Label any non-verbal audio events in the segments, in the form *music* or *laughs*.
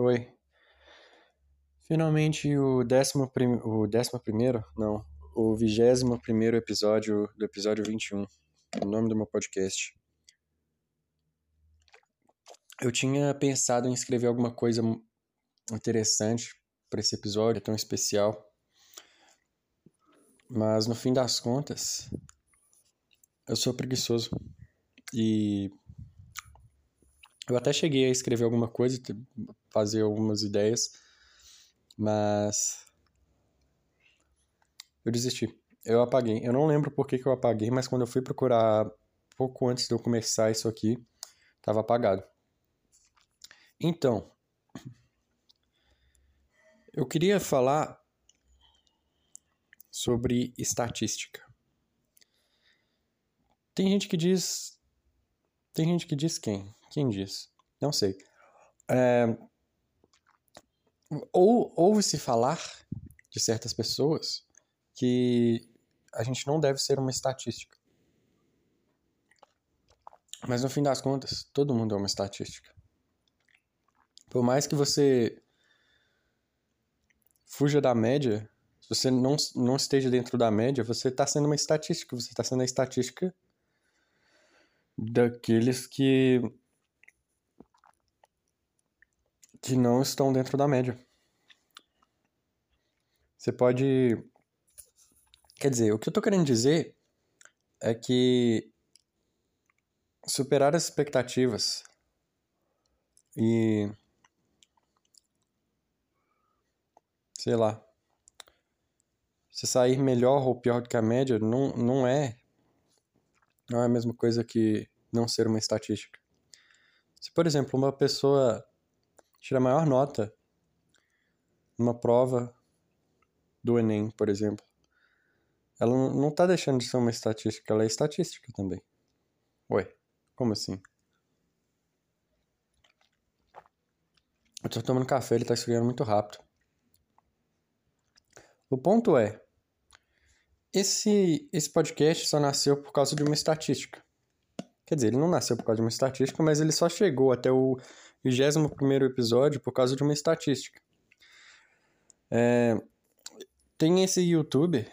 Oi. Finalmente o décimo, prim... o décimo primeiro, não, o vigésimo primeiro episódio do episódio 21, o nome do meu podcast. Eu tinha pensado em escrever alguma coisa interessante para esse episódio tão especial, mas no fim das contas, eu sou preguiçoso. E eu até cheguei a escrever alguma coisa, fazer algumas ideias, mas eu desisti. Eu apaguei. Eu não lembro por que, que eu apaguei, mas quando eu fui procurar pouco antes de eu começar isso aqui, estava apagado. Então, eu queria falar sobre estatística. Tem gente que diz. Tem gente que diz quem? Quem diz? Não sei. É, ou ouve-se falar de certas pessoas que a gente não deve ser uma estatística. Mas no fim das contas, todo mundo é uma estatística. Por mais que você fuja da média, se você não, não esteja dentro da média, você está sendo uma estatística. Você está sendo a estatística daqueles que que não estão dentro da média. Você pode. Quer dizer, o que eu tô querendo dizer é que superar as expectativas e. sei lá. Se sair melhor ou pior do que a média não, não é. Não é a mesma coisa que não ser uma estatística. Se, por exemplo, uma pessoa tira a maior nota numa prova do Enem, por exemplo, ela não está deixando de ser uma estatística, ela é estatística também. Ué, como assim? Eu tô tomando café, ele tá esfriando muito rápido. O ponto é, esse, esse podcast só nasceu por causa de uma estatística. Quer dizer, ele não nasceu por causa de uma estatística, mas ele só chegou até o 21 episódio por causa de uma estatística. É, tem esse youtuber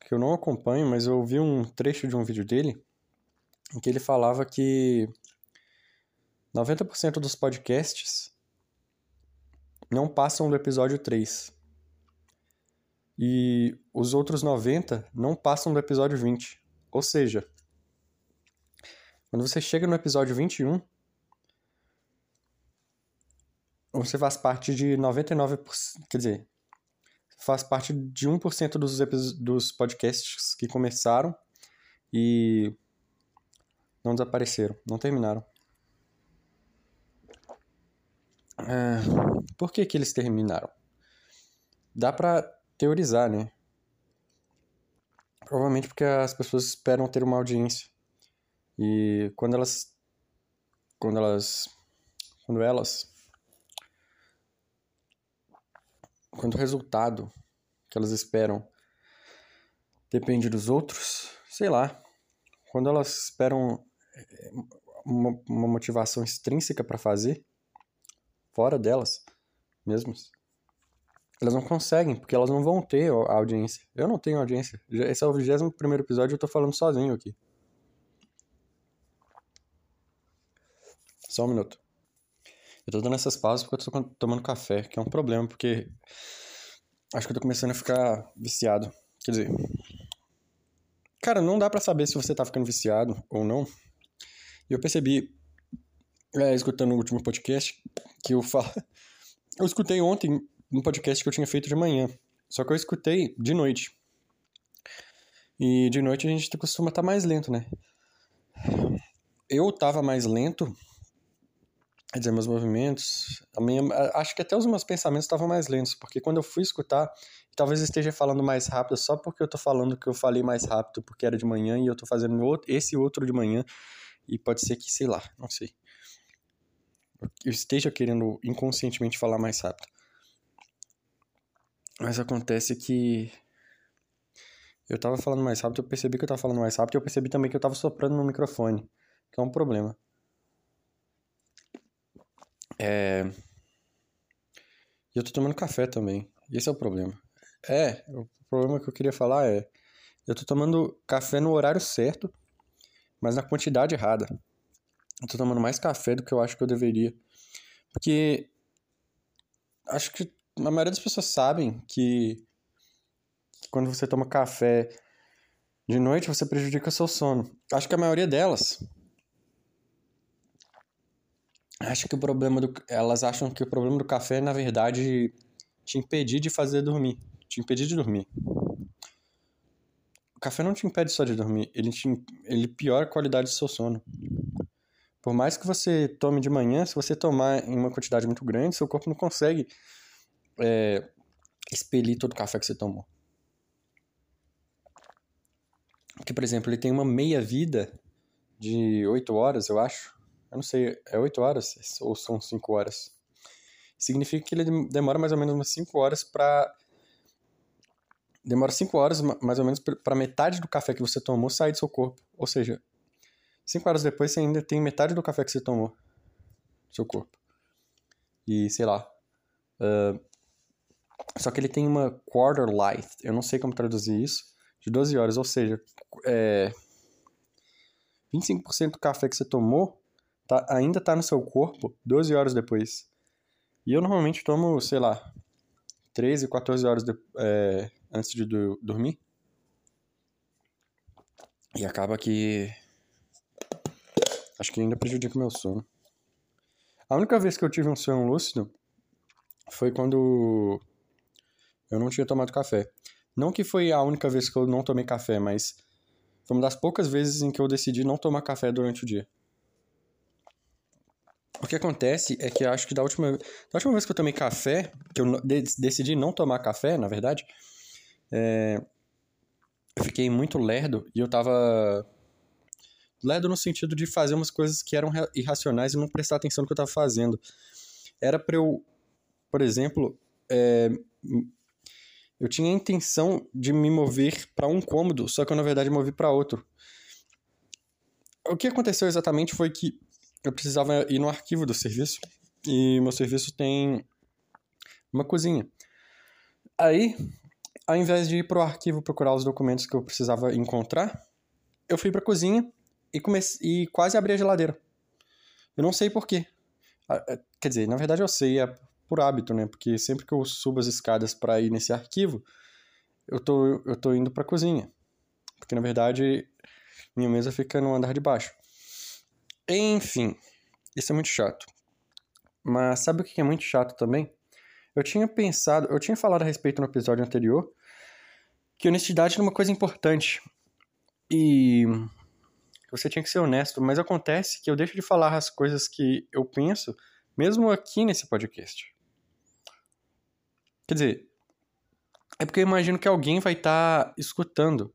que eu não acompanho, mas eu vi um trecho de um vídeo dele em que ele falava que 90% dos podcasts não passam do episódio 3. E os outros 90 não passam do episódio 20. Ou seja, quando você chega no episódio 21, você faz parte de 99%, quer dizer, faz parte de 1% dos, dos podcasts que começaram e não desapareceram, não terminaram. É, por que que eles terminaram? Dá pra teorizar, né? Provavelmente porque as pessoas esperam ter uma audiência. E quando elas quando elas quando elas quando o resultado que elas esperam depende dos outros, sei lá, quando elas esperam eh, uma, uma motivação extrínseca para fazer, fora delas mesmas, elas não conseguem, porque elas não vão ter a audiência. Eu não tenho audiência. Esse é o 21 primeiro episódio eu tô falando sozinho aqui. Só um minuto. Eu tô dando essas pausas porque eu tô tomando café, que é um problema, porque acho que eu tô começando a ficar viciado. Quer dizer, cara, não dá para saber se você tá ficando viciado ou não. E eu percebi, é, escutando o último podcast, que eu falo. *laughs* Eu escutei ontem um podcast que eu tinha feito de manhã. Só que eu escutei de noite. E de noite a gente costuma estar tá mais lento, né? Eu tava mais lento dizer, meus movimentos, minha, acho que até os meus pensamentos estavam mais lentos, porque quando eu fui escutar, talvez eu esteja falando mais rápido só porque eu tô falando que eu falei mais rápido porque era de manhã e eu tô fazendo outro, esse outro de manhã e pode ser que, sei lá, não sei. Eu esteja querendo inconscientemente falar mais rápido. Mas acontece que eu tava falando mais rápido, eu percebi que eu tava falando mais rápido e eu percebi também que eu tava soprando no microfone, que é um problema. É... E eu tô tomando café também. Esse é o problema. É, o problema que eu queria falar é. Eu tô tomando café no horário certo, mas na quantidade errada. Eu tô tomando mais café do que eu acho que eu deveria. Porque. Acho que a maioria das pessoas sabem que, quando você toma café de noite, você prejudica seu sono. Acho que a maioria delas acho que o problema do elas acham que o problema do café é na verdade te impedir de fazer dormir, te impedir de dormir. O café não te impede só de dormir, ele te, ele piora a qualidade do seu sono. Por mais que você tome de manhã, se você tomar em uma quantidade muito grande, seu corpo não consegue é, expelir todo o café que você tomou. Porque, por exemplo, ele tem uma meia-vida de 8 horas, eu acho. Eu não sei, é 8 horas ou são 5 horas? Significa que ele demora mais ou menos umas 5 horas para demora 5 horas mais ou menos para metade do café que você tomou sair do seu corpo. Ou seja, 5 horas depois você ainda tem metade do café que você tomou do seu corpo. E sei lá. Uh, só que ele tem uma quarter life, eu não sei como traduzir isso, de 12 horas. Ou seja, é, 25% do café que você tomou tá, ainda tá no seu corpo 12 horas depois. E eu normalmente tomo, sei lá, 13, 14 horas de, é, antes de do, dormir. E acaba que. Acho que ainda prejudica o meu sono. A única vez que eu tive um sonho lúcido foi quando eu não tinha tomado café. Não que foi a única vez que eu não tomei café, mas foi uma das poucas vezes em que eu decidi não tomar café durante o dia. O que acontece é que acho que da última, da última vez que eu tomei café, que eu decidi não tomar café, na verdade, é, eu fiquei muito lerdo e eu tava. Lerdo no sentido de fazer umas coisas que eram irracionais e não prestar atenção no que eu tava fazendo. Era pra eu, por exemplo, é, eu tinha a intenção de me mover para um cômodo, só que eu na verdade movi para outro. O que aconteceu exatamente foi que eu precisava ir no arquivo do serviço e meu serviço tem uma cozinha. Aí, ao invés de ir pro arquivo procurar os documentos que eu precisava encontrar, eu fui pra cozinha e comecei e quase abri a geladeira. Eu não sei porquê. Quer dizer, na verdade eu sei, é por hábito, né? Porque sempre que eu subo as escadas para ir nesse arquivo, eu tô, eu tô indo pra cozinha. Porque na verdade minha mesa fica no andar de baixo. Enfim, isso é muito chato. Mas sabe o que é muito chato também? Eu tinha pensado, eu tinha falado a respeito no episódio anterior que honestidade é uma coisa importante. E você tinha que ser honesto, mas acontece que eu deixo de falar as coisas que eu penso, mesmo aqui nesse podcast. Quer dizer, é porque eu imagino que alguém vai estar tá escutando.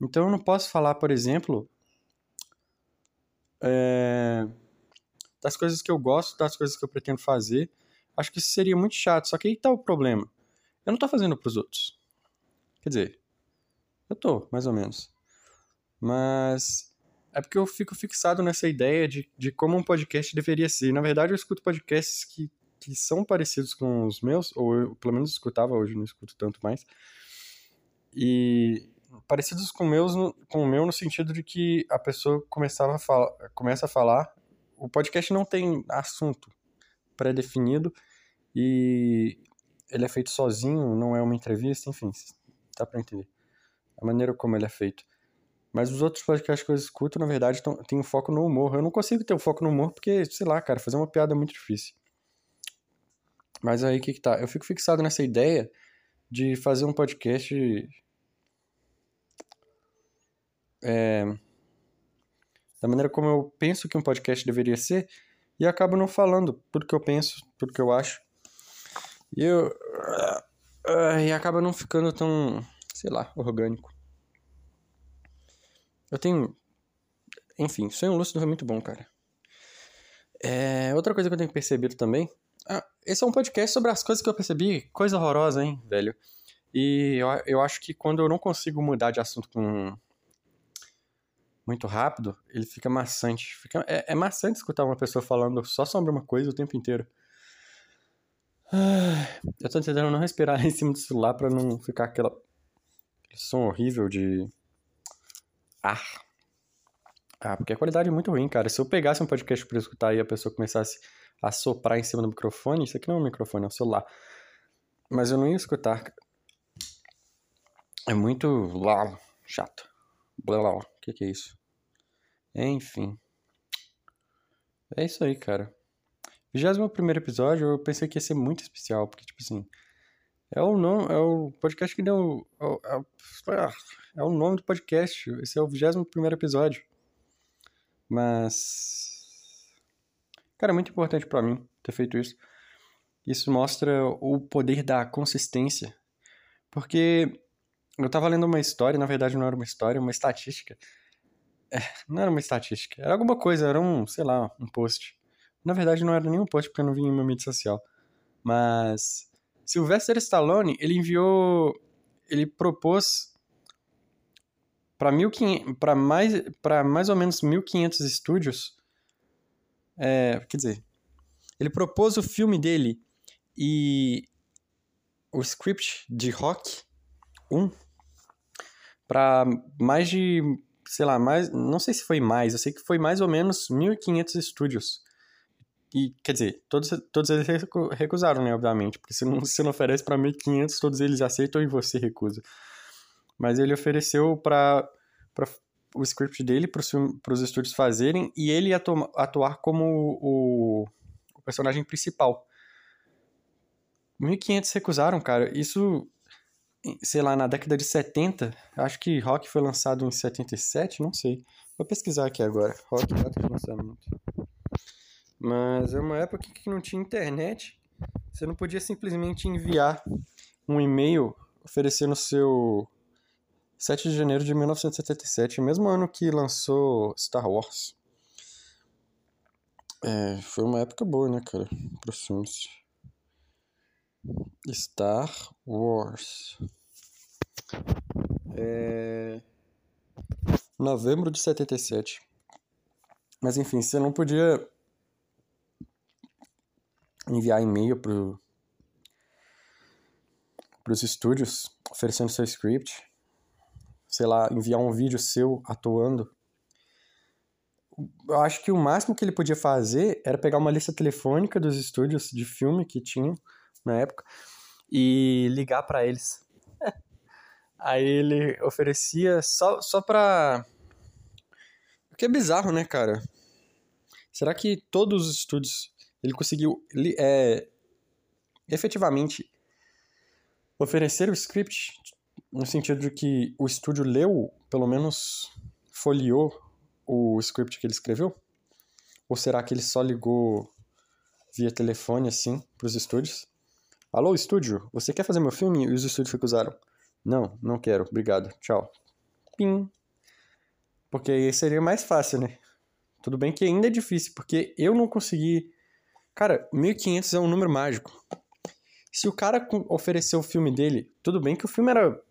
Então eu não posso falar, por exemplo, é, das coisas que eu gosto, das coisas que eu pretendo fazer. Acho que isso seria muito chato. Só que aí tá o problema. Eu não tô fazendo pros outros. Quer dizer, eu tô, mais ou menos. Mas é porque eu fico fixado nessa ideia de, de como um podcast deveria ser. Na verdade, eu escuto podcasts que, que são parecidos com os meus, ou eu pelo menos escutava, hoje não escuto tanto mais. E parecidos com, meus, com o meu no sentido de que a pessoa começava a falar, começa a falar, o podcast não tem assunto pré-definido e ele é feito sozinho, não é uma entrevista, enfim, dá para entender a maneira como ele é feito. Mas os outros podcasts que eu escuto, na verdade, tem um foco no humor. Eu não consigo ter um foco no humor porque, sei lá, cara, fazer uma piada é muito difícil. Mas aí o que que tá? Eu fico fixado nessa ideia de fazer um podcast é, da maneira como eu penso que um podcast deveria ser e acabo não falando tudo que eu penso, tudo que eu acho. E eu. Uh, e acaba não ficando tão, sei lá, orgânico. Eu tenho. Enfim, sonho lúcido é muito bom, cara. É, outra coisa que eu tenho percebido também. Ah, esse é um podcast sobre as coisas que eu percebi. Coisa horrorosa, hein, velho. E eu, eu acho que quando eu não consigo mudar de assunto com muito rápido, ele fica maçante. Fica, é, é maçante escutar uma pessoa falando só sobre uma coisa o tempo inteiro. Eu tô tentando não respirar *laughs* em cima do celular pra não ficar aquela... aquele som horrível de ar. Ah, porque a qualidade é muito ruim, cara. Se eu pegasse um podcast pra escutar e a pessoa começasse a soprar em cima do microfone, isso aqui não é um microfone, é um celular. Mas eu não ia escutar. É muito lá, chato. Blá, O que, que é isso? Enfim. É isso aí, cara. 21 primeiro episódio, eu pensei que ia ser muito especial, porque, tipo assim. É o nome, é o podcast que deu. É o, é o, é o nome do podcast. Esse é o 21 primeiro episódio. Mas. Cara, é muito importante para mim ter feito isso. Isso mostra o poder da consistência. Porque eu tava lendo uma história, na verdade não era uma história, uma estatística. É, não era uma estatística, era alguma coisa, era um, sei lá, um post. Na verdade não era nenhum post porque eu não vi em uma mídia social. Mas Sylvester Stallone, ele enviou, ele propôs para mais, para mais ou menos 1.500 estúdios, é, quer dizer, ele propôs o filme dele e o script de Rock 1 para mais de, sei lá, mais, não sei se foi mais, eu sei que foi mais ou menos 1.500 estúdios. E, quer dizer, todos, todos eles recusaram, né, obviamente, porque se não, se não oferece para 1.500, todos eles aceitam e você recusa. Mas ele ofereceu para o script dele para os estúdios fazerem e ele atu, atuar como o, o personagem principal. 1.500 recusaram, cara. Isso, sei lá, na década de 70, acho que Rock foi lançado em 77, não sei. Vou pesquisar aqui agora. Rock, data de lançamento. Mas é uma época que não tinha internet. Você não podia simplesmente enviar um e-mail oferecendo seu 7 de janeiro de 1977, mesmo ano que lançou Star Wars. É, foi uma época boa, né, cara, para filmes. Star Wars. É... Novembro de 77. Mas enfim, você não podia enviar e-mail pro para os estúdios oferecendo seu script sei lá, enviar um vídeo seu atuando. Eu acho que o máximo que ele podia fazer era pegar uma lista telefônica dos estúdios de filme que tinham na época e ligar para eles. *laughs* Aí ele oferecia só, só pra. O que é bizarro, né, cara? Será que todos os estúdios ele conseguiu é, efetivamente oferecer o script no sentido de que o estúdio leu, pelo menos folheou o script que ele escreveu? Ou será que ele só ligou via telefone assim para os estúdios? Alô, estúdio, você quer fazer meu filme? E os estúdios recusaram. Não, não quero, obrigado, tchau. Pim. Porque aí seria mais fácil, né? Tudo bem que ainda é difícil, porque eu não consegui. Cara, 1500 é um número mágico. Se o cara ofereceu o filme dele, tudo bem que o filme era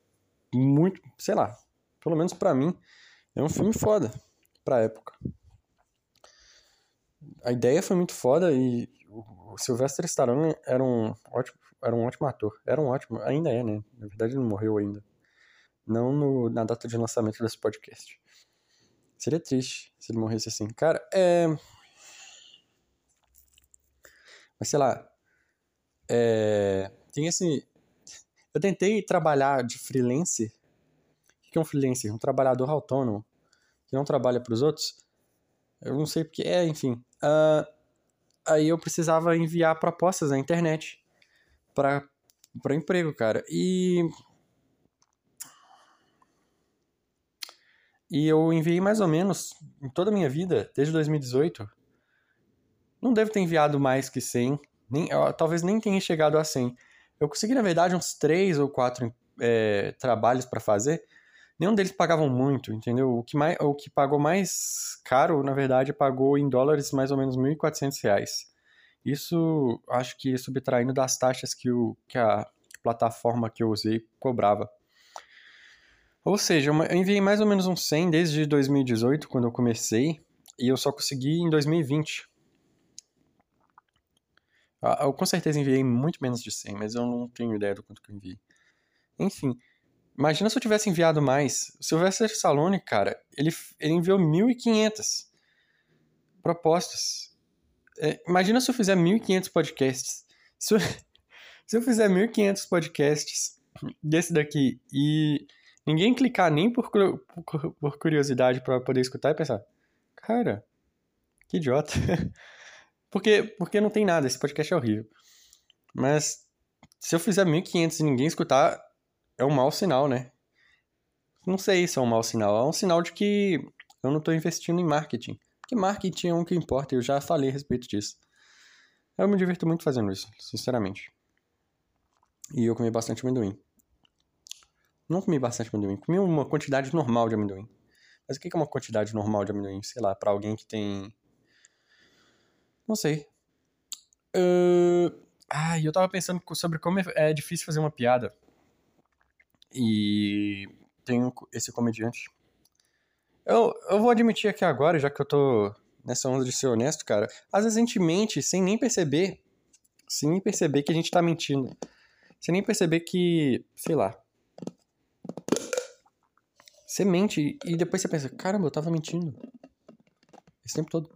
muito, sei lá, pelo menos para mim, é um filme foda pra época. A ideia foi muito foda e o Sylvester Stallone era um ótimo, era um ótimo ator. Era um ótimo, ainda é, né? Na verdade ele não morreu ainda. Não no, na data de lançamento desse podcast. Seria triste se ele morresse assim. Cara, é. Mas sei lá. É. Tem esse. Eu tentei trabalhar de freelance. O que é um freelancer? Um trabalhador autônomo que não trabalha para os outros. Eu não sei porque é, enfim. Uh, aí eu precisava enviar propostas na internet para para emprego, cara. E e eu enviei mais ou menos em toda a minha vida, desde 2018. Não devo ter enviado mais que 100, nem, talvez nem tenha chegado a 100. Eu consegui, na verdade, uns três ou quatro é, trabalhos para fazer. Nenhum deles pagavam muito, entendeu? O que, mais, o que pagou mais caro, na verdade, pagou em dólares mais ou menos R$ 1.400. Isso, acho que subtraindo das taxas que, o, que a plataforma que eu usei cobrava. Ou seja, eu enviei mais ou menos uns 100 desde 2018, quando eu comecei, e eu só consegui em 2020. Eu com certeza enviei muito menos de 100, mas eu não tenho ideia do quanto que eu enviei. Enfim, imagina se eu tivesse enviado mais. O Sylvester Stallone, cara, ele, ele enviou 1.500 propostas. É, imagina se eu fizer 1.500 podcasts. Se eu, *laughs* se eu fizer 1.500 podcasts desse daqui e ninguém clicar nem por, por, por curiosidade para poder escutar e pensar, cara, que idiota. *laughs* porque, porque não tem nada, esse podcast é horrível. Mas se eu fizer 1.500 e ninguém escutar, é um mau sinal, né? Não sei se é um mau sinal. É um sinal de que eu não estou investindo em marketing. Porque marketing é um que importa, eu já falei a respeito disso. Eu me divirto muito fazendo isso, sinceramente. E eu comi bastante amendoim. Não comi bastante amendoim, comi uma quantidade normal de amendoim. Mas o que é uma quantidade normal de amendoim? Sei lá, para alguém que tem. Não sei. Uh... Ah, eu tava pensando sobre como é, é difícil fazer uma piada. E tem esse comediante. Eu, eu vou admitir aqui agora, já que eu tô nessa onda de ser honesto, cara. Às vezes a gente mente sem nem perceber. Sem nem perceber que a gente tá mentindo. Sem nem perceber que, sei lá. Você mente e depois você pensa, caramba, eu tava mentindo. Esse tempo todo.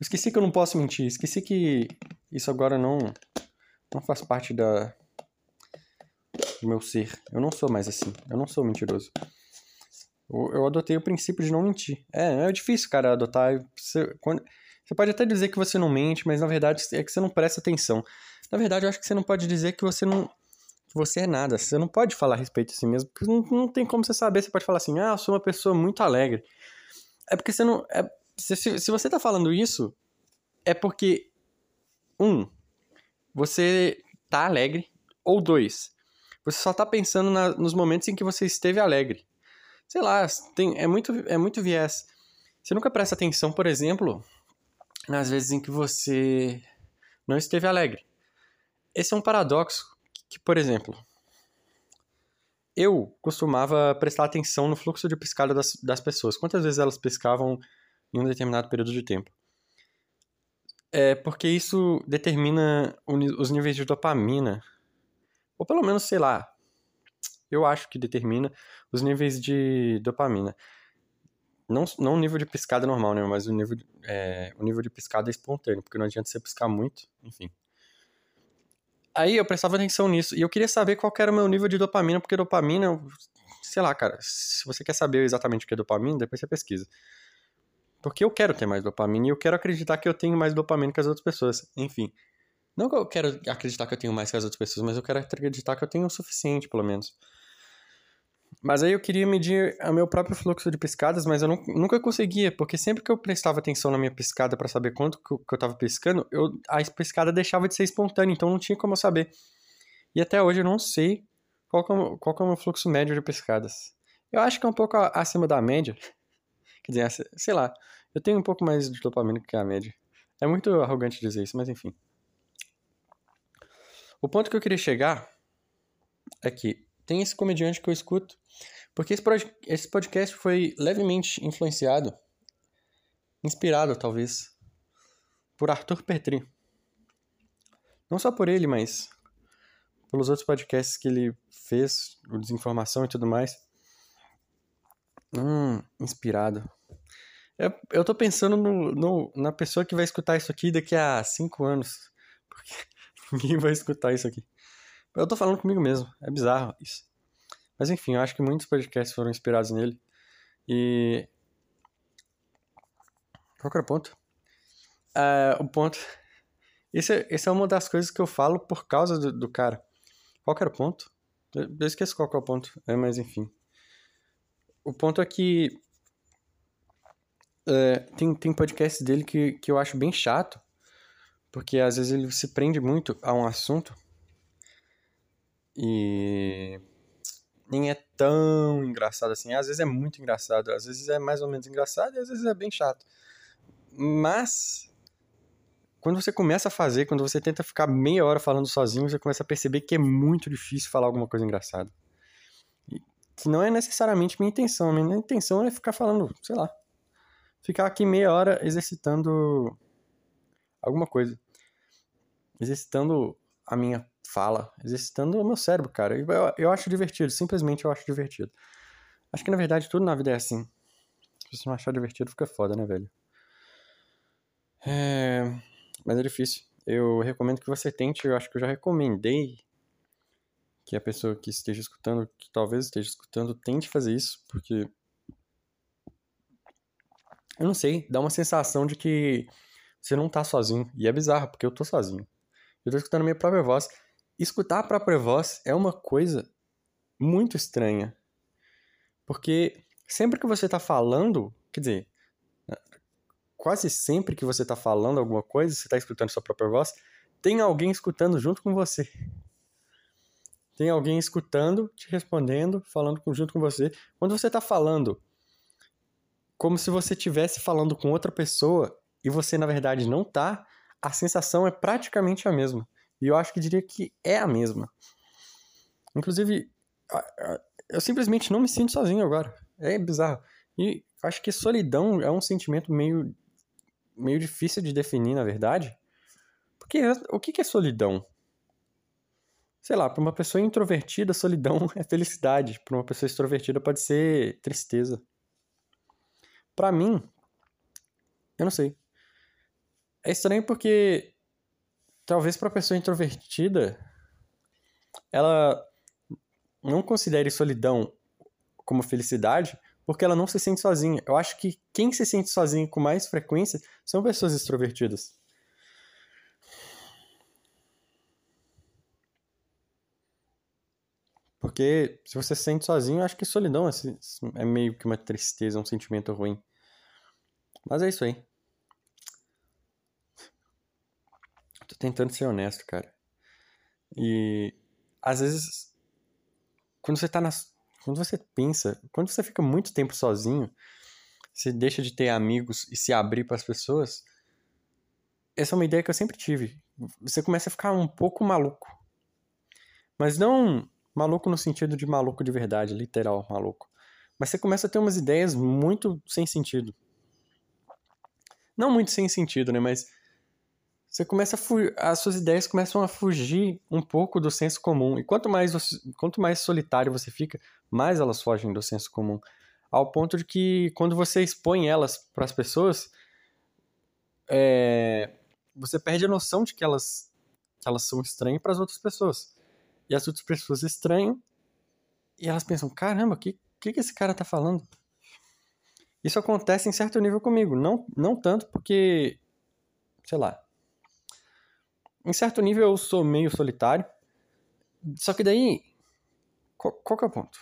Esqueci que eu não posso mentir. Esqueci que isso agora não, não faz parte da, do meu ser. Eu não sou mais assim. Eu não sou mentiroso. Eu, eu adotei o princípio de não mentir. É, é difícil, cara, adotar. Você, quando, você pode até dizer que você não mente, mas na verdade é que você não presta atenção. Na verdade, eu acho que você não pode dizer que você não. que você é nada. Você não pode falar a respeito de si mesmo, porque não, não tem como você saber. Você pode falar assim, ah, eu sou uma pessoa muito alegre. É porque você não. É, se, se você tá falando isso, é porque. Um, você tá alegre. Ou dois, você só tá pensando na, nos momentos em que você esteve alegre. Sei lá, tem, é, muito, é muito viés. Você nunca presta atenção, por exemplo, nas vezes em que você não esteve alegre. Esse é um paradoxo que, por exemplo, eu costumava prestar atenção no fluxo de piscada das, das pessoas. Quantas vezes elas piscavam em um determinado período de tempo? É porque isso determina os níveis de dopamina. Ou pelo menos, sei lá, eu acho que determina os níveis de dopamina. Não, não o nível de piscada normal, né? Mas o nível, é, o nível de piscada espontâneo, porque não adianta você piscar muito, enfim. Aí eu prestava atenção nisso. E eu queria saber qual era o meu nível de dopamina, porque dopamina, sei lá, cara, se você quer saber exatamente o que é dopamina, depois você pesquisa. Porque eu quero ter mais dopamina e eu quero acreditar que eu tenho mais dopamina que as outras pessoas. Enfim. Não que eu quero acreditar que eu tenho mais que as outras pessoas, mas eu quero acreditar que eu tenho o suficiente, pelo menos. Mas aí eu queria medir o meu próprio fluxo de piscadas, mas eu nunca conseguia, porque sempre que eu prestava atenção na minha piscada para saber quanto que eu, que eu tava piscando, eu, a piscada deixava de ser espontânea, então não tinha como eu saber. E até hoje eu não sei qual é, o, qual é o meu fluxo médio de piscadas. Eu acho que é um pouco acima da média. *laughs* Quer dizer, sei lá, eu tenho um pouco mais de dopamina que a média. É muito arrogante dizer isso, mas enfim. O ponto que eu queria chegar é que tem esse comediante que eu escuto, porque esse podcast foi levemente influenciado, inspirado talvez, por Arthur Petri. Não só por ele, mas pelos outros podcasts que ele fez, o Desinformação e tudo mais. Hum, inspirado. Eu, eu tô pensando no, no, na pessoa que vai escutar isso aqui daqui a cinco anos. Porque *laughs* ninguém vai escutar isso aqui. Eu tô falando comigo mesmo. É bizarro isso. Mas enfim, eu acho que muitos podcasts foram inspirados nele. E. Qual era o ponto? Uh, o ponto. Esse é, esse é uma das coisas que eu falo por causa do, do cara. Qual era o ponto? Eu, eu esqueço qual é o ponto. É, mas enfim. O ponto é que. Uh, tem, tem podcasts dele que, que eu acho bem chato. Porque às vezes ele se prende muito a um assunto e nem é tão engraçado assim. Às vezes é muito engraçado, às vezes é mais ou menos engraçado e às vezes é bem chato. Mas quando você começa a fazer, quando você tenta ficar meia hora falando sozinho, você começa a perceber que é muito difícil falar alguma coisa engraçada. que não é necessariamente minha intenção. Minha intenção é ficar falando, sei lá, ficar aqui meia hora exercitando alguma coisa. exercitando a minha fala, exercitando o meu cérebro, cara. Eu, eu acho divertido, simplesmente eu acho divertido. Acho que na verdade tudo na vida é assim. Se você não achar divertido, fica foda, né, velho? É... Mas é difícil. Eu recomendo que você tente, eu acho que eu já recomendei que a pessoa que esteja escutando, que talvez esteja escutando, tente fazer isso, porque eu não sei, dá uma sensação de que você não tá sozinho. E é bizarro, porque eu tô sozinho. Eu tô escutando a minha própria voz. Escutar a própria voz é uma coisa muito estranha. Porque sempre que você tá falando, quer dizer, quase sempre que você tá falando alguma coisa, você tá escutando sua própria voz, tem alguém escutando junto com você. Tem alguém escutando, te respondendo, falando junto com você. Quando você tá falando como se você estivesse falando com outra pessoa e você na verdade não tá, a sensação é praticamente a mesma. E eu acho que diria que é a mesma. Inclusive, eu simplesmente não me sinto sozinho agora. É bizarro. E acho que solidão é um sentimento meio, meio difícil de definir, na verdade. Porque o que é solidão? Sei lá, para uma pessoa introvertida, solidão *laughs* é felicidade. Para uma pessoa extrovertida, pode ser tristeza. Para mim, eu não sei. É estranho porque talvez para pessoa introvertida ela não considere solidão como felicidade porque ela não se sente sozinha. Eu acho que quem se sente sozinho com mais frequência são pessoas extrovertidas. Porque se você se sente sozinho, eu acho que solidão é meio que uma tristeza, um sentimento ruim. Mas é isso aí. Tentando ser honesto, cara. E às vezes quando você tá nas quando você pensa, quando você fica muito tempo sozinho, você deixa de ter amigos e se abrir para as pessoas. Essa é uma ideia que eu sempre tive. Você começa a ficar um pouco maluco. Mas não Maluco no sentido de maluco de verdade, literal maluco. Mas você começa a ter umas ideias muito sem sentido. Não muito sem sentido, né? Mas você começa a as suas ideias começam a fugir um pouco do senso comum. E quanto mais, você... quanto mais solitário você fica, mais elas fogem do senso comum. Ao ponto de que quando você expõe elas para as pessoas, é... você perde a noção de que elas, elas são estranhas para as outras pessoas. E as outras pessoas estranham. E elas pensam: caramba, o que, que, que esse cara tá falando? Isso acontece em certo nível comigo. Não, não tanto porque. Sei lá. Em certo nível eu sou meio solitário. Só que daí. Qual, qual que é o ponto?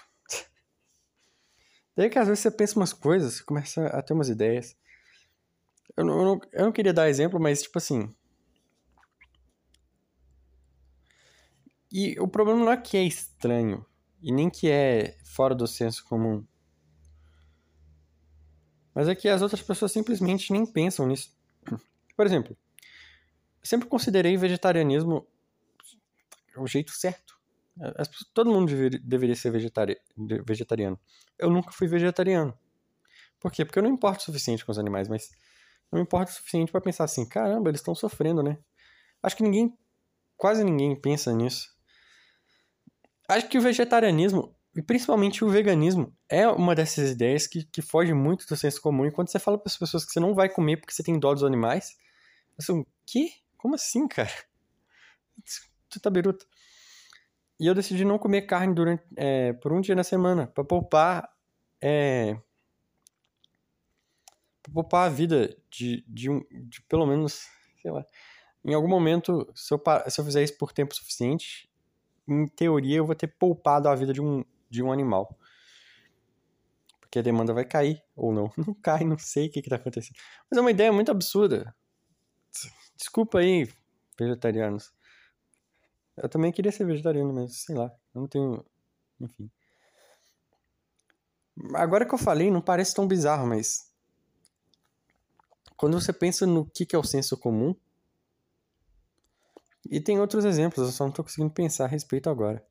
Daí que às vezes você pensa umas coisas, você começa a ter umas ideias. Eu não, eu não, eu não queria dar exemplo, mas tipo assim. E o problema não é que é estranho, e nem que é fora do senso comum. Mas é que as outras pessoas simplesmente nem pensam nisso. Por exemplo, sempre considerei vegetarianismo o jeito certo. todo mundo deveria, ser vegetari, vegetariano. Eu nunca fui vegetariano. Por quê? Porque eu não importo o suficiente com os animais, mas não me importa o suficiente para pensar assim, caramba, eles estão sofrendo, né? Acho que ninguém, quase ninguém pensa nisso. Acho que o vegetarianismo, e principalmente o veganismo, é uma dessas ideias que, que foge muito do senso comum. E quando você fala para as pessoas que você não vai comer porque você tem dó dos animais, assim, que? Como assim, cara? Tu tá beruta. E eu decidi não comer carne durante, é, por um dia na semana, para poupar. É, pra poupar a vida de, de, um, de pelo menos, sei lá. Em algum momento, se eu, se eu fizer isso por tempo suficiente, em teoria, eu vou ter poupado a vida de um, de um animal. Porque a demanda vai cair, ou não. *laughs* Não cai, não sei o que, está acontecendo. Mas é uma ideia muito absurda. Desculpa aí, vegetarianos. Eu também queria ser vegetariano, mas sei lá, não tenho. Enfim. Agora que eu falei, não parece tão bizarro, mas. Quando você pensa no que, que é o senso comum, e tem outros exemplos, eu só não estou conseguindo pensar a respeito agora.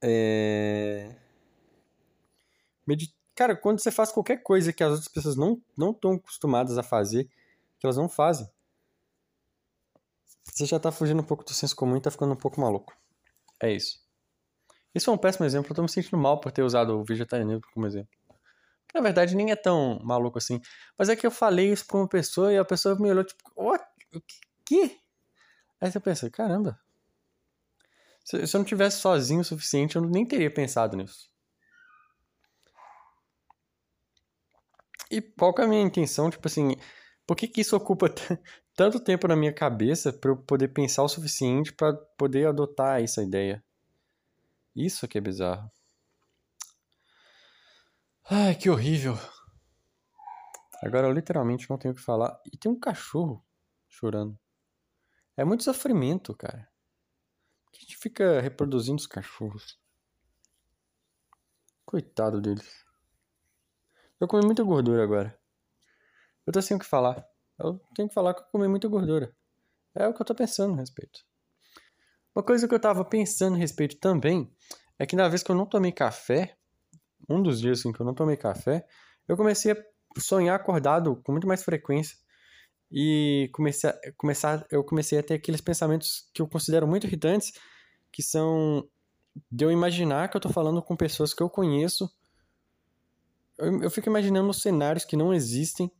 É... Medit... Cara, quando você faz qualquer coisa que as outras pessoas não estão acostumadas a fazer, que elas não fazem. Você já tá fugindo um pouco do senso comum e tá ficando um pouco maluco. É isso. Isso é um péssimo exemplo. Eu tô me sentindo mal por ter usado o vegetarianismo como exemplo. Na verdade, nem é tão maluco assim. Mas é que eu falei isso pra uma pessoa e a pessoa me olhou tipo, o que? Aí você pensa, caramba. Se, se eu não tivesse sozinho o suficiente, eu nem teria pensado nisso. E qual que é a minha intenção? Tipo assim, por que, que isso ocupa *laughs* tanto tempo na minha cabeça para eu poder pensar o suficiente para poder adotar essa ideia? Isso aqui é bizarro. Ai, que horrível. Agora eu literalmente não tenho o que falar. E tem um cachorro chorando. É muito sofrimento, cara. Que a gente fica reproduzindo os cachorros. Coitado deles. Eu comi muita gordura agora. Eu tô sem o que falar. Eu tenho que falar que eu comi muita gordura. É o que eu tô pensando a respeito. Uma coisa que eu tava pensando a respeito também é que na vez que eu não tomei café, um dos dias assim, que eu não tomei café, eu comecei a sonhar acordado com muito mais frequência. E comecei a, começar, eu comecei a ter aqueles pensamentos que eu considero muito irritantes, que são de eu imaginar que eu tô falando com pessoas que eu conheço eu, eu fico imaginando cenários que não existem,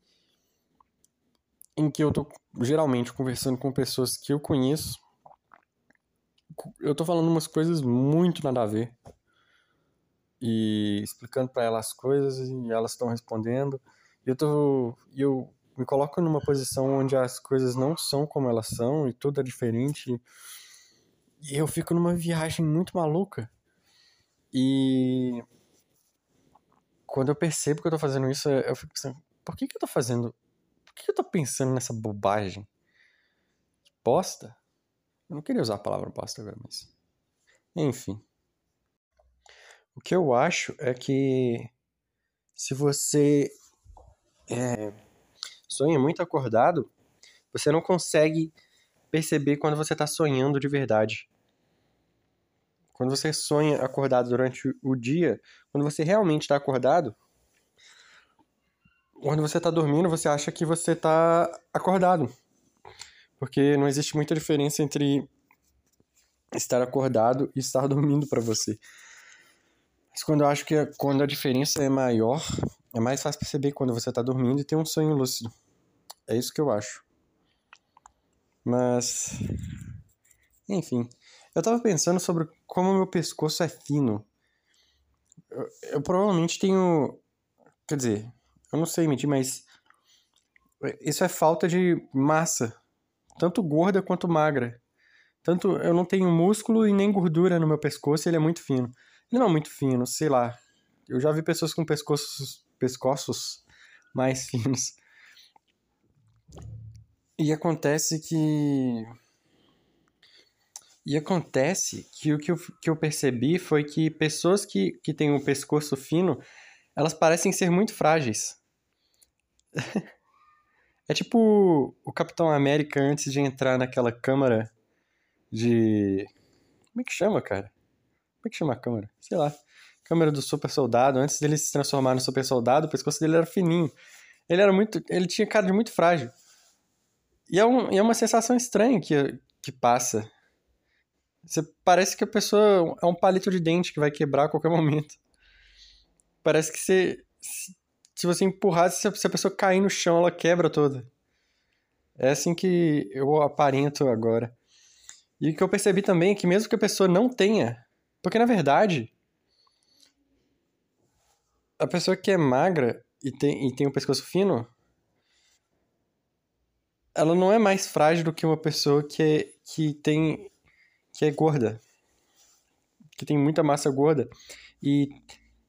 em que eu tô geralmente conversando com pessoas que eu conheço. Eu tô falando umas coisas muito nada a ver. E explicando para elas as coisas e elas estão respondendo. E eu tô. Eu me coloco numa posição onde as coisas não são como elas são e tudo é diferente. E eu fico numa viagem muito maluca. E quando eu percebo que eu tô fazendo isso, eu fico pensando, por que que eu tô fazendo? Que, que eu tô pensando nessa bobagem? Bosta? Eu não queria usar a palavra bosta agora, mas. Enfim. O que eu acho é que se você é, sonha muito acordado, você não consegue perceber quando você está sonhando de verdade. Quando você sonha acordado durante o dia, quando você realmente está acordado, quando você está dormindo, você acha que você está acordado. Porque não existe muita diferença entre estar acordado e estar *laughs* dormindo para você. Mas quando eu acho que quando a diferença é maior, é mais fácil perceber quando você está dormindo e tem um sonho lúcido. É isso que eu acho. Mas. Enfim. Eu tava pensando sobre como meu pescoço é fino. Eu, eu, provavelmente tenho. Quer dizer, eu não sei medir, mas. Isso é falta de massa. Tanto gorda quanto magra. Tanto eu não tenho músculo e nem gordura no meu pescoço, ele é muito fino. Ele não é muito fino, sei lá. Eu já vi pessoas com pescoços, pescoços mais *laughs* finos. E acontece que e acontece que o que eu, que eu percebi foi que pessoas que, que têm um pescoço fino, elas parecem ser muito frágeis. É tipo o Capitão América antes de entrar naquela câmara de. Como é que chama, cara? Como é que chama a câmara? Sei lá. Câmara do super soldado. Antes dele se transformar no super soldado, o pescoço dele era fininho. Ele era muito. Ele tinha cara de muito frágil. E é, um, e é uma sensação estranha que, que passa você parece que a pessoa é um palito de dente que vai quebrar a qualquer momento. Parece que você, se você empurrar, se a pessoa cair no chão, ela quebra toda. É assim que eu aparento agora. E o que eu percebi também é que mesmo que a pessoa não tenha, porque na verdade a pessoa que é magra e tem, e tem um pescoço fino, ela não é mais frágil do que uma pessoa que, é, que tem que é gorda, que tem muita massa gorda. E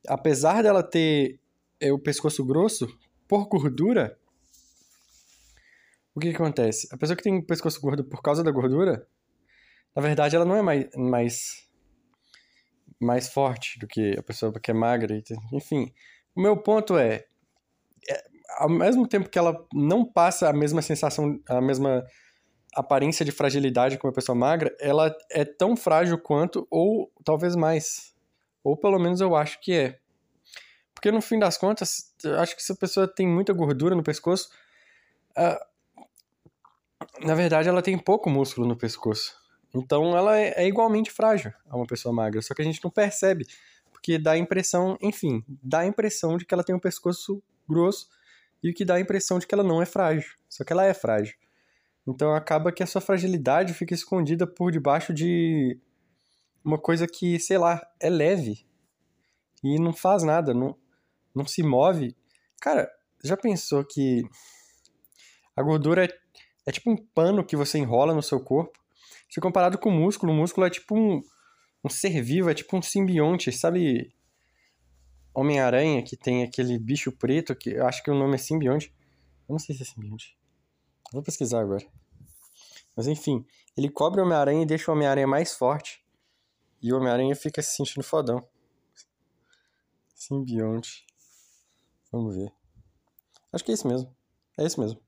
apesar dela ter é, o pescoço grosso, por gordura, o que, que, acontece? A pessoa que tem o pescoço gordo por causa da gordura, na verdade ela não é mais, mais, mais forte do que a pessoa que é magra. Enfim, o meu ponto é, é ao mesmo tempo que ela não passa a mesma sensação, a mesma aparência de fragilidade com uma pessoa magra, ela é tão frágil quanto, ou talvez mais. Ou pelo menos eu acho que é. Porque no fim das contas, acho que se a pessoa tem muita gordura no pescoço, uh, na verdade, ela tem pouco músculo no pescoço. Então ela é, é igualmente frágil a uma pessoa magra, só que a gente não percebe, porque dá a impressão, enfim, dá a impressão de que ela tem um pescoço grosso e o que dá a impressão de que ela não é frágil, só que ela é frágil. Então acaba que a sua fragilidade fica escondida por debaixo de uma coisa que, sei lá, é leve e não faz nada, não, não se move. Cara, já pensou que a gordura é, é tipo um pano que você enrola no seu corpo? Se comparado com o músculo, o músculo é tipo um, um ser vivo, é tipo um simbionte, sabe? Homem-Aranha, que tem aquele bicho preto, que eu acho que o nome é simbionte. Eu não sei se é simbionte. Vou pesquisar agora. Mas enfim, ele cobre o Homem-Aranha e deixa o Homem-Aranha mais forte. E o Homem-Aranha fica se sentindo fodão. Simbionte. Vamos ver. Acho que é isso mesmo. É isso mesmo.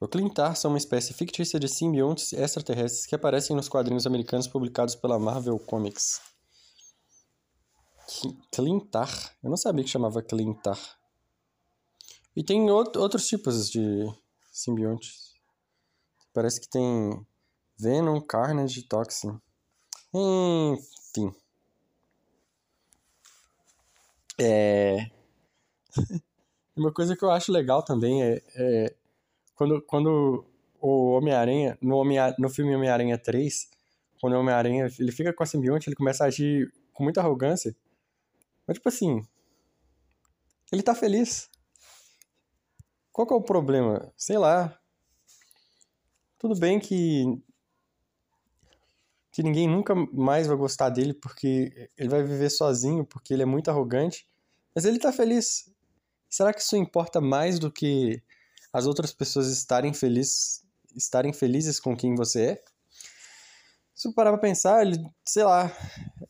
O Clintar são uma espécie fictícia de simbiontes extraterrestres que aparecem nos quadrinhos americanos publicados pela Marvel Comics. Clintar? Eu não sabia que chamava Clintar. E tem outros tipos de simbiontes. Parece que tem Venom, Carnage Toxin. Enfim. É. *laughs* Uma coisa que eu acho legal também é, é quando, quando o Homem-Aranha, no, Homem no filme Homem-Aranha 3, quando o Homem-Aranha ele fica com a simbionte, ele começa a agir com muita arrogância. Mas, tipo assim, ele tá feliz. Qual que é o problema? Sei lá. Tudo bem que que ninguém nunca mais vai gostar dele porque ele vai viver sozinho, porque ele é muito arrogante, mas ele tá feliz. Será que isso importa mais do que as outras pessoas estarem felizes, estarem felizes com quem você é? Se eu parar pra pensar, ele, sei lá,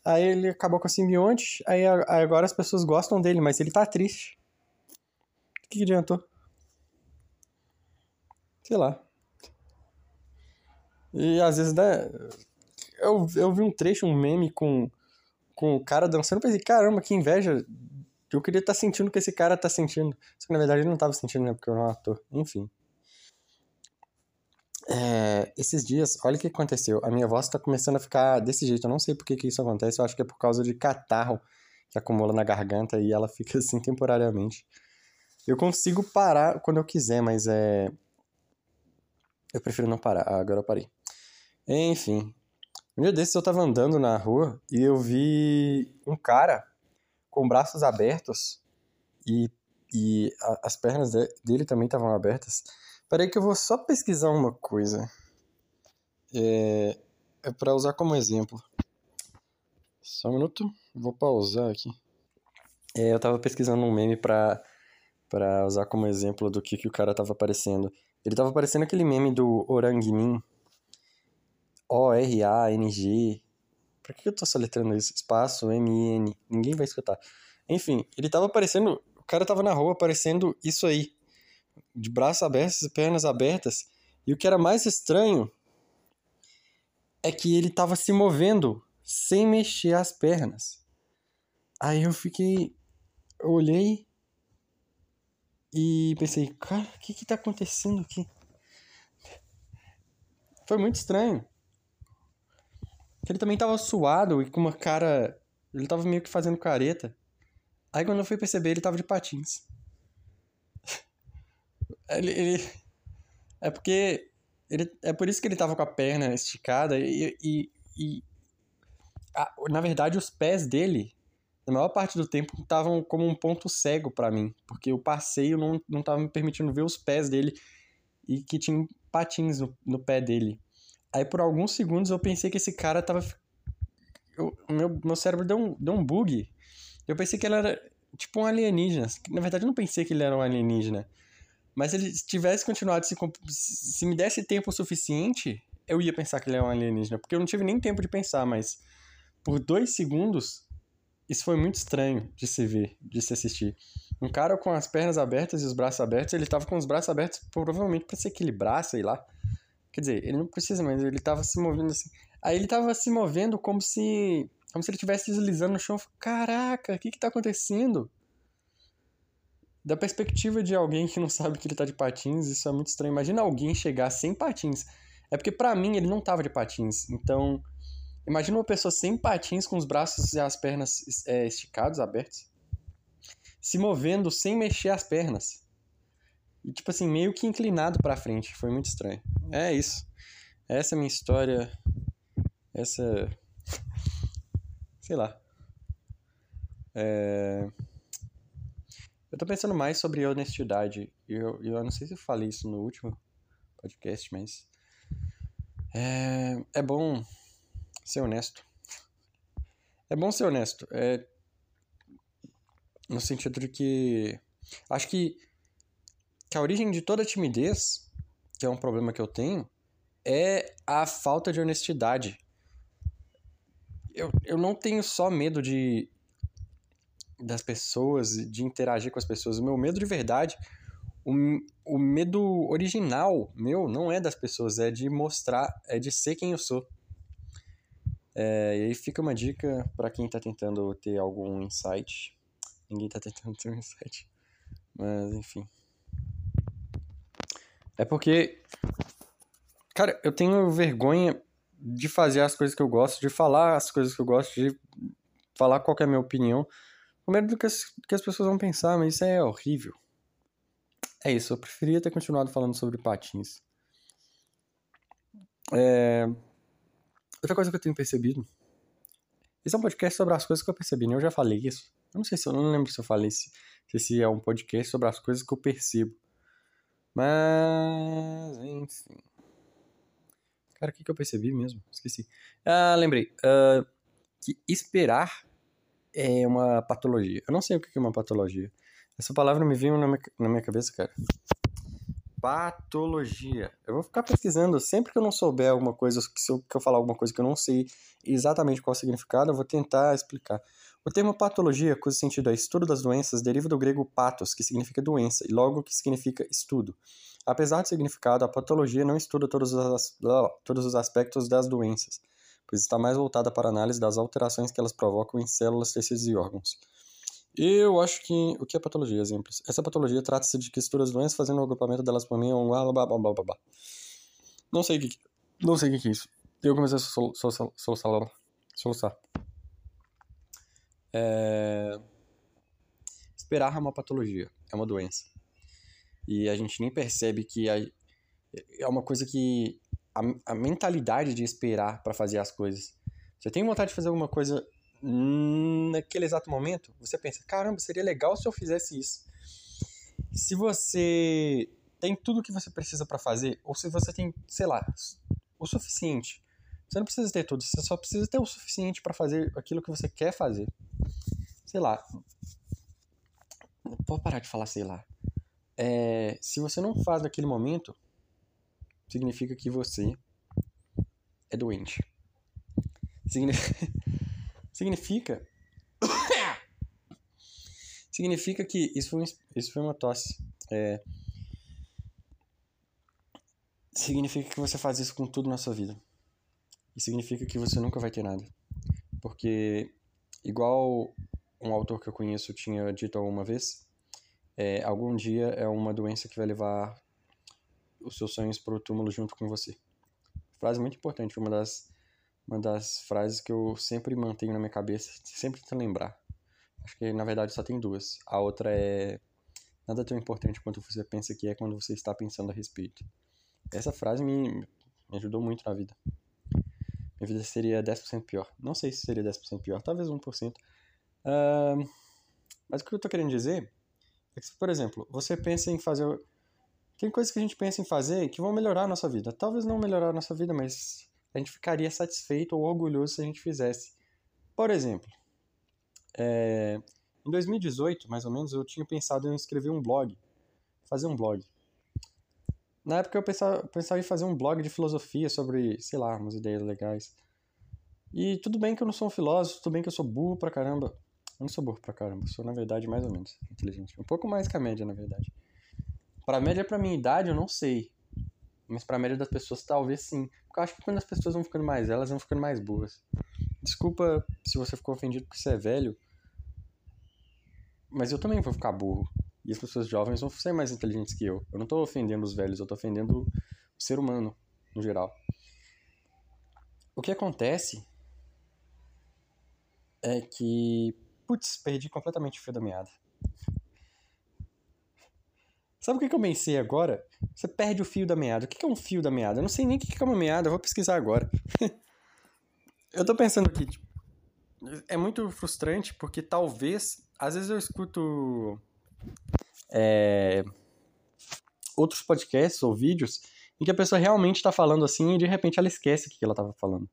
aí ele acabou com a simbionte, aí agora as pessoas gostam dele, mas ele tá triste. O que, adiantou? Sei lá. E às vezes, né, eu, eu vi um trecho, um meme com, com o cara dançando, pensei, caramba, que inveja. Eu queria estar tá sentindo o que esse cara tá sentindo. Só que na verdade ele não tava sentindo, né? Porque eu não ator. Enfim. É, esses dias, olha o que aconteceu. A minha voz tá começando a ficar desse jeito. Eu não sei por que, que isso acontece. Eu acho que é por causa de catarro que acumula na garganta e ela fica *laughs* assim temporariamente. Eu consigo parar quando eu quiser, mas é. Eu prefiro não parar. Ah, agora eu parei. Enfim, um dia desses eu tava andando na rua e eu vi um cara com braços abertos e, e a, as pernas de, dele também estavam abertas. Peraí que eu vou só pesquisar uma coisa. É, é para usar como exemplo. Só um minuto, vou pausar aqui. É, eu tava pesquisando um meme pra, pra usar como exemplo do que, que o cara tava aparecendo. Ele tava aparecendo aquele meme do Orangmin, o-R-A-N-G. Por que eu tô soletrando isso? Espaço, M-I-N. Ninguém vai escutar. Enfim, ele tava aparecendo. O cara tava na rua aparecendo isso aí. De braços abertos e pernas abertas. E o que era mais estranho é que ele tava se movendo sem mexer as pernas. Aí eu fiquei. Eu olhei e pensei, cara, o que que tá acontecendo aqui? Foi muito estranho. Ele também tava suado e com uma cara. Ele tava meio que fazendo careta. Aí quando eu fui perceber, ele tava de patins. *laughs* ele, ele. É porque. Ele, é por isso que ele tava com a perna esticada e. e, e a, na verdade, os pés dele, na maior parte do tempo, estavam como um ponto cego para mim. Porque o passeio não, não tava me permitindo ver os pés dele e que tinha patins no, no pé dele. Aí por alguns segundos eu pensei que esse cara tava. Eu, meu, meu cérebro deu um, deu um bug. Eu pensei que ele era tipo um alienígena. Na verdade, eu não pensei que ele era um alienígena. Mas se ele tivesse continuado, se, se me desse tempo suficiente, eu ia pensar que ele é um alienígena. Porque eu não tive nem tempo de pensar, mas por dois segundos, isso foi muito estranho de se ver, de se assistir. Um cara com as pernas abertas e os braços abertos, ele tava com os braços abertos provavelmente para se equilibrar, sei lá. Quer dizer, ele não precisa, mas ele tava se movendo assim. Aí ele tava se movendo como se. Como se ele estivesse deslizando no chão. Caraca, o que que tá acontecendo? da perspectiva de alguém que não sabe que ele tá de patins, isso é muito estranho. Imagina alguém chegar sem patins. É porque para mim ele não tava de patins. Então, imagina uma pessoa sem patins, com os braços e as pernas é, esticados, abertos, se movendo sem mexer as pernas. E tipo assim, meio que inclinado para frente. Foi muito estranho. É isso. Essa é a minha história. Essa. Sei lá. É... Eu tô pensando mais sobre honestidade. E eu, eu não sei se eu falei isso no último podcast, mas. É, é bom ser honesto. É bom ser honesto. É... No sentido de que. Acho que, que a origem de toda timidez, que é um problema que eu tenho, é a falta de honestidade. Eu, eu não tenho só medo de, das pessoas, de interagir com as pessoas. O meu medo de verdade, o, o medo original meu não é das pessoas, é de mostrar, é de ser quem eu sou. É, e aí fica uma dica para quem tá tentando ter algum insight. Ninguém tá tentando ter um insight. Mas, enfim. É porque. Cara, eu tenho vergonha de fazer as coisas que eu gosto, de falar as coisas que eu gosto, de falar qual é a minha opinião. Com medo do que as, que as pessoas vão pensar, mas isso é horrível. É isso, eu preferia ter continuado falando sobre patins. É... Outra coisa que eu tenho percebido. Esse é um podcast sobre as coisas que eu percebi, né? Eu já falei isso. Eu não sei se eu não lembro se eu falei se, se esse é um podcast sobre as coisas que eu percebo. Mas, enfim. Cara, o que, que eu percebi mesmo? Esqueci. Ah, lembrei. Uh, que esperar é uma patologia. Eu não sei o que é uma patologia. Essa palavra me veio na minha, na minha cabeça, cara. Patologia. Eu vou ficar pesquisando. Sempre que eu não souber alguma coisa, se eu, que eu falar alguma coisa que eu não sei exatamente qual o significado, eu vou tentar explicar. O termo patologia, cujo sentido é estudo das doenças, deriva do grego patos, que significa doença, e logo que significa estudo. Apesar do significado, a patologia não estuda todos os, todos os aspectos das doenças pois está mais voltada para a análise das alterações que elas provocam em células, tecidos e órgãos. Eu acho que. O que é patologia? Exemplos. Essa patologia trata-se de que estuda as doenças fazendo o agrupamento delas por meio. Blá, blá, blá, blá, blá. Não sei o que. Não sei o que é isso. Eu comecei a soluçar. Soluçar. É... Esperar é uma patologia, é uma doença. E a gente nem percebe que é uma coisa que a, a mentalidade de esperar para fazer as coisas. Você tem vontade de fazer alguma coisa naquele exato momento, você pensa, caramba, seria legal se eu fizesse isso. Se você tem tudo o que você precisa para fazer, ou se você tem, sei lá, o suficiente. Você não precisa ter tudo, você só precisa ter o suficiente para fazer aquilo que você quer fazer. Sei lá. Vou parar de falar, sei lá. É, se você não faz naquele momento, significa que você é doente. *laughs* Significa. *coughs* significa que. Isso foi, isso foi uma tosse. É... Significa que você faz isso com tudo na sua vida. E significa que você nunca vai ter nada. Porque, igual um autor que eu conheço tinha dito alguma vez, é, algum dia é uma doença que vai levar os seus sonhos para o túmulo junto com você. Frase muito importante, uma das, uma das frases que eu sempre mantenho na minha cabeça, sempre tento lembrar. Acho que na verdade só tem duas. A outra é nada tão importante quanto você pensa que é quando você está pensando a respeito. Essa frase me, me ajudou muito na vida. Minha vida seria 10% pior. Não sei se seria 10% pior, talvez 1%. Uh, mas o que eu estou querendo dizer é que, por exemplo, você pensa em fazer tem coisas que a gente pensa em fazer que vão melhorar a nossa vida. Talvez não melhorar a nossa vida, mas a gente ficaria satisfeito ou orgulhoso se a gente fizesse. Por exemplo, é, em 2018, mais ou menos, eu tinha pensado em escrever um blog, fazer um blog. Na época eu pensava, pensava em fazer um blog de filosofia sobre, sei lá, umas ideias legais. E tudo bem que eu não sou um filósofo, tudo bem que eu sou burro pra caramba. Eu não sou burro pra caramba, sou na verdade mais ou menos inteligente. Um pouco mais que a média, na verdade. Pra média, pra minha idade, eu não sei. Mas pra média das pessoas, talvez sim. Porque eu acho que quando as pessoas vão ficando mais elas vão ficando mais boas. Desculpa se você ficou ofendido porque você é velho. Mas eu também vou ficar burro. E as pessoas jovens vão ser mais inteligentes que eu. Eu não tô ofendendo os velhos, eu tô ofendendo o ser humano, no geral. O que acontece é que. Putz, perdi completamente o fio da meada. Sabe o que, eu pensei agora? Você perde o fio da meada. O que, é um fio da meada? Eu não sei nem o que, que é uma meada, eu vou pesquisar agora. *laughs* eu tô pensando aqui, tipo, é muito frustrante porque talvez, às vezes eu escuto é, outros podcasts ou vídeos em que a pessoa realmente está falando assim e de repente ela esquece o que ela estava falando.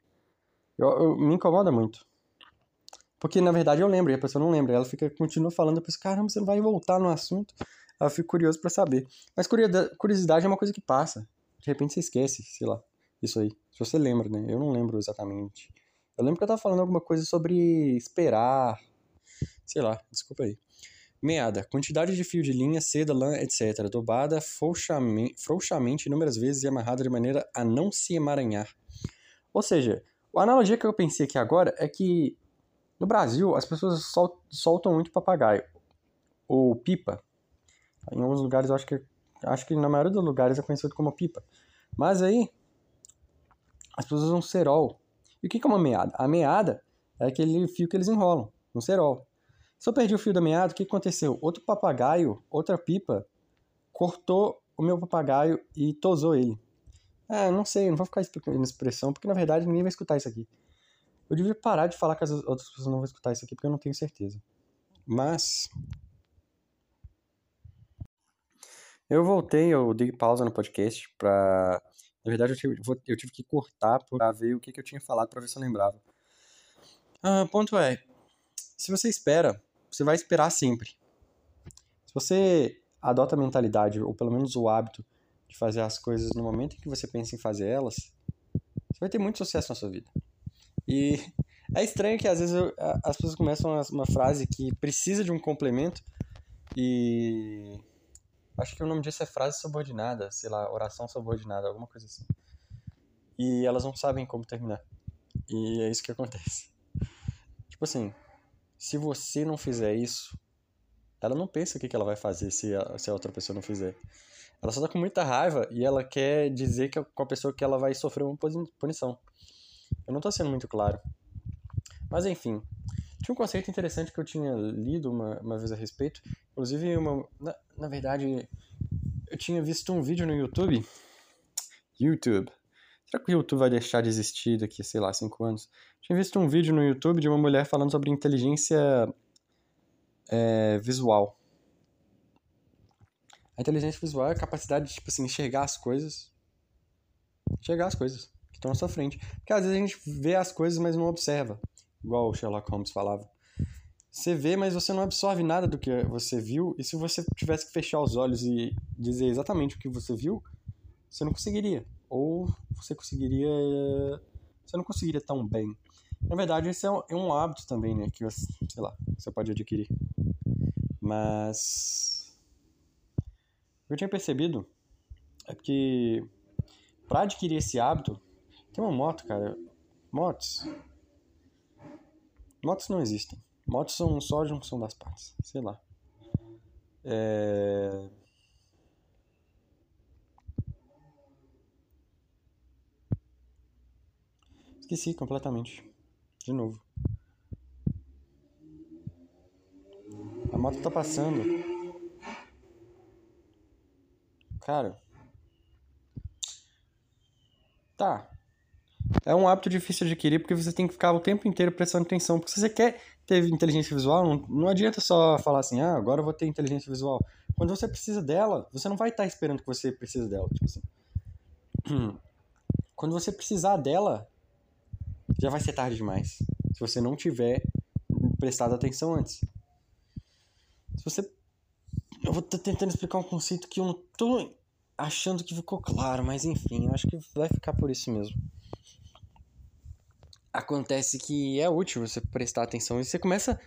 Eu, eu, me incomoda muito. Porque na verdade eu lembro e a pessoa não lembra. Ela fica, continua falando, eu penso, caramba, você não vai voltar no assunto. Eu fico curioso para saber. Mas curiosidade é uma coisa que passa. De repente você esquece, sei lá, isso aí. Se você lembra, né? Eu não lembro exatamente. Eu lembro que eu tava falando alguma coisa sobre esperar. Sei lá, desculpa aí. Meada. Quantidade de fio de linha, seda, lã, etc. Dobada frouxamente, frouxamente inúmeras vezes e amarrada de maneira a não se emaranhar. Ou seja, a analogia que eu pensei aqui agora é que no Brasil as pessoas soltam muito papagaio. Ou pipa. Em alguns lugares eu acho que acho que na maioria dos lugares é conhecido como pipa. Mas aí as pessoas usam cerol. E o que é uma meada? A meada é aquele fio que eles enrolam, um cerol. Se eu perdi o fio da meada, o que aconteceu? Outro papagaio, outra pipa, cortou o meu papagaio e tosou ele. Ah, não sei, não vou ficar explicando expressão, porque na verdade ninguém vai escutar isso aqui. Eu devia parar de falar que as outras pessoas não vão escutar isso aqui, porque eu não tenho certeza. Mas, Eu voltei, eu dei pausa no podcast pra. Na verdade, eu tive, eu tive que cortar pra ver o que, que eu tinha falado pra ver se eu lembrava. Ah, ponto é: se você espera, você vai esperar sempre. Se você adota a mentalidade, ou pelo menos o hábito, de fazer as coisas no momento em que você pensa em fazer elas, você vai ter muito sucesso na sua vida. E *laughs* é estranho que às vezes eu, as pessoas começam uma frase que precisa de um complemento e Acho que o nome disso é frase subordinada, sei lá, oração subordinada, alguma coisa assim. E elas não sabem como terminar. E é isso que acontece. *laughs* Tipo assim, se você não fizer isso, ela não pensa o que ela vai fazer se a, se a outra pessoa não fizer. Ela só tá com muita raiva e ela quer dizer que com a pessoa que ela vai sofrer uma punição. Eu não tô sendo muito claro. Mas enfim, tinha um conceito interessante que eu tinha lido uma, uma vez a respeito. Inclusive, uma, na, na verdade, eu tinha visto um vídeo no YouTube. YouTube. Será que o YouTube vai deixar de existir daqui, sei lá, cinco anos? Tinha visto um vídeo no YouTube de uma mulher falando sobre inteligência é, visual. A inteligência visual é a capacidade de, tipo assim, enxergar as coisas. Enxergar as coisas estão à sua frente. Porque às vezes a gente vê as coisas, mas não observa igual o Sherlock Holmes falava. Você vê, mas você não absorve nada do que você viu, e se você tivesse que fechar os olhos e dizer exatamente o que você viu, você não conseguiria. Ou você conseguiria. Você não conseguiria tão bem. Na verdade, esse é um, é um hábito também, né? Que, você, sei lá, você pode adquirir. Mas. Eu tinha percebido é que para adquirir esse hábito, tem uma moto, cara. Motos Motos não existem. Motos são só a junção das partes. Sei lá. É... Esqueci completamente. De novo. A moto tá passando. Cara. Tá. É um hábito difícil de adquirir porque você tem que ficar o tempo inteiro prestando atenção. Porque se você quer ter inteligência visual, não, não adianta só falar assim, ah, agora eu vou ter inteligência visual. Quando você precisa dela, você não vai estar esperando que você precisa dela. Tipo assim. *clears throat* Quando você precisar dela, já vai ser tarde demais. Se você não tiver prestado atenção antes. Se você. Eu vou estar tentando explicar um conceito que eu não tô achando que ficou claro, mas enfim, eu acho que vai ficar por isso mesmo acontece que é útil você prestar atenção e você começa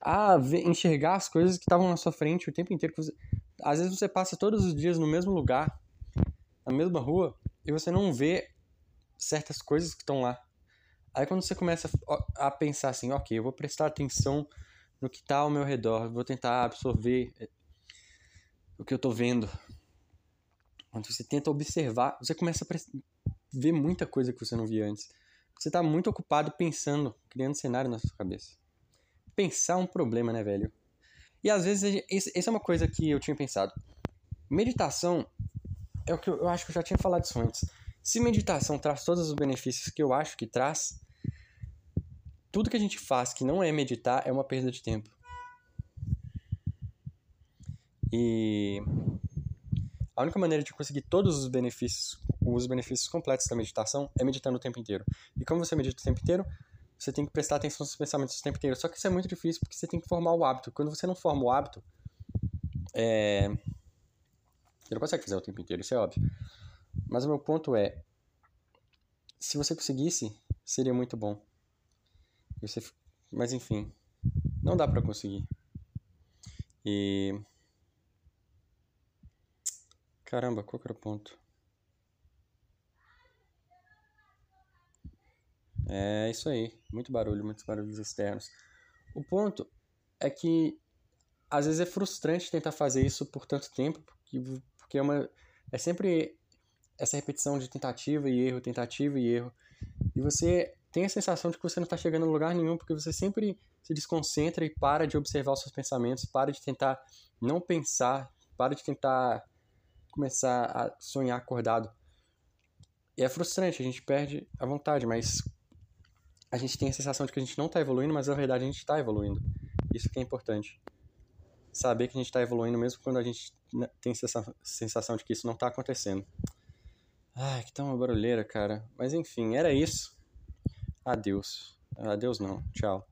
a ver, enxergar as coisas que estavam na sua frente o tempo inteiro. Você, às vezes você passa todos os dias no mesmo lugar, na mesma rua, e você não vê certas coisas que estão lá. Aí quando você começa a pensar assim, ok, eu vou prestar atenção no que está ao meu redor, vou tentar absorver. o que eu tô vendo. Quando você tenta observar, você começa a ver muita coisa que você não via antes. Você tá muito ocupado pensando, criando cenário na sua cabeça. Pensar é um problema, né, velho? E às vezes, essa é uma coisa que eu tinha pensado. Meditação é o que eu, eu acho que eu já tinha falado isso antes. Se meditação traz todos os benefícios que eu acho que traz, tudo que a gente faz que não é meditar é uma perda de tempo. E a única maneira de conseguir todos os benefícios, os benefícios completos da meditação é meditando o tempo inteiro. E como você medita o tempo inteiro, você tem que prestar atenção nos pensamentos o tempo inteiro. Só que isso é muito difícil porque você tem que formar o hábito. Quando você não forma o hábito, é... você não consegue fazer o tempo inteiro, isso é óbvio. Mas o meu ponto é, se você conseguisse, seria muito bom. Você... Mas enfim, não dá para conseguir. E Caramba, qual que era o ponto? É isso aí, muito barulho, muitos barulhos externos. O ponto é que às vezes é frustrante tentar fazer isso por tanto tempo, porque, porque é uma é sempre essa repetição de tentativa e erro, tentativa e erro. E você tem a sensação de que você não está chegando a lugar nenhum, porque você sempre se desconcentra e para de observar os seus pensamentos, para de tentar não pensar, para de tentar começar a sonhar acordado. E é frustrante, a gente perde a vontade, mas a gente tem a sensação de que a gente não está evoluindo, mas na verdade a gente está evoluindo. Isso que é importante. Saber que a gente está evoluindo mesmo quando a gente tem essa sensação de que isso não está acontecendo. Ai, que tão barulheira, cara. Mas enfim, era isso. Adeus. Adeus não. Tchau.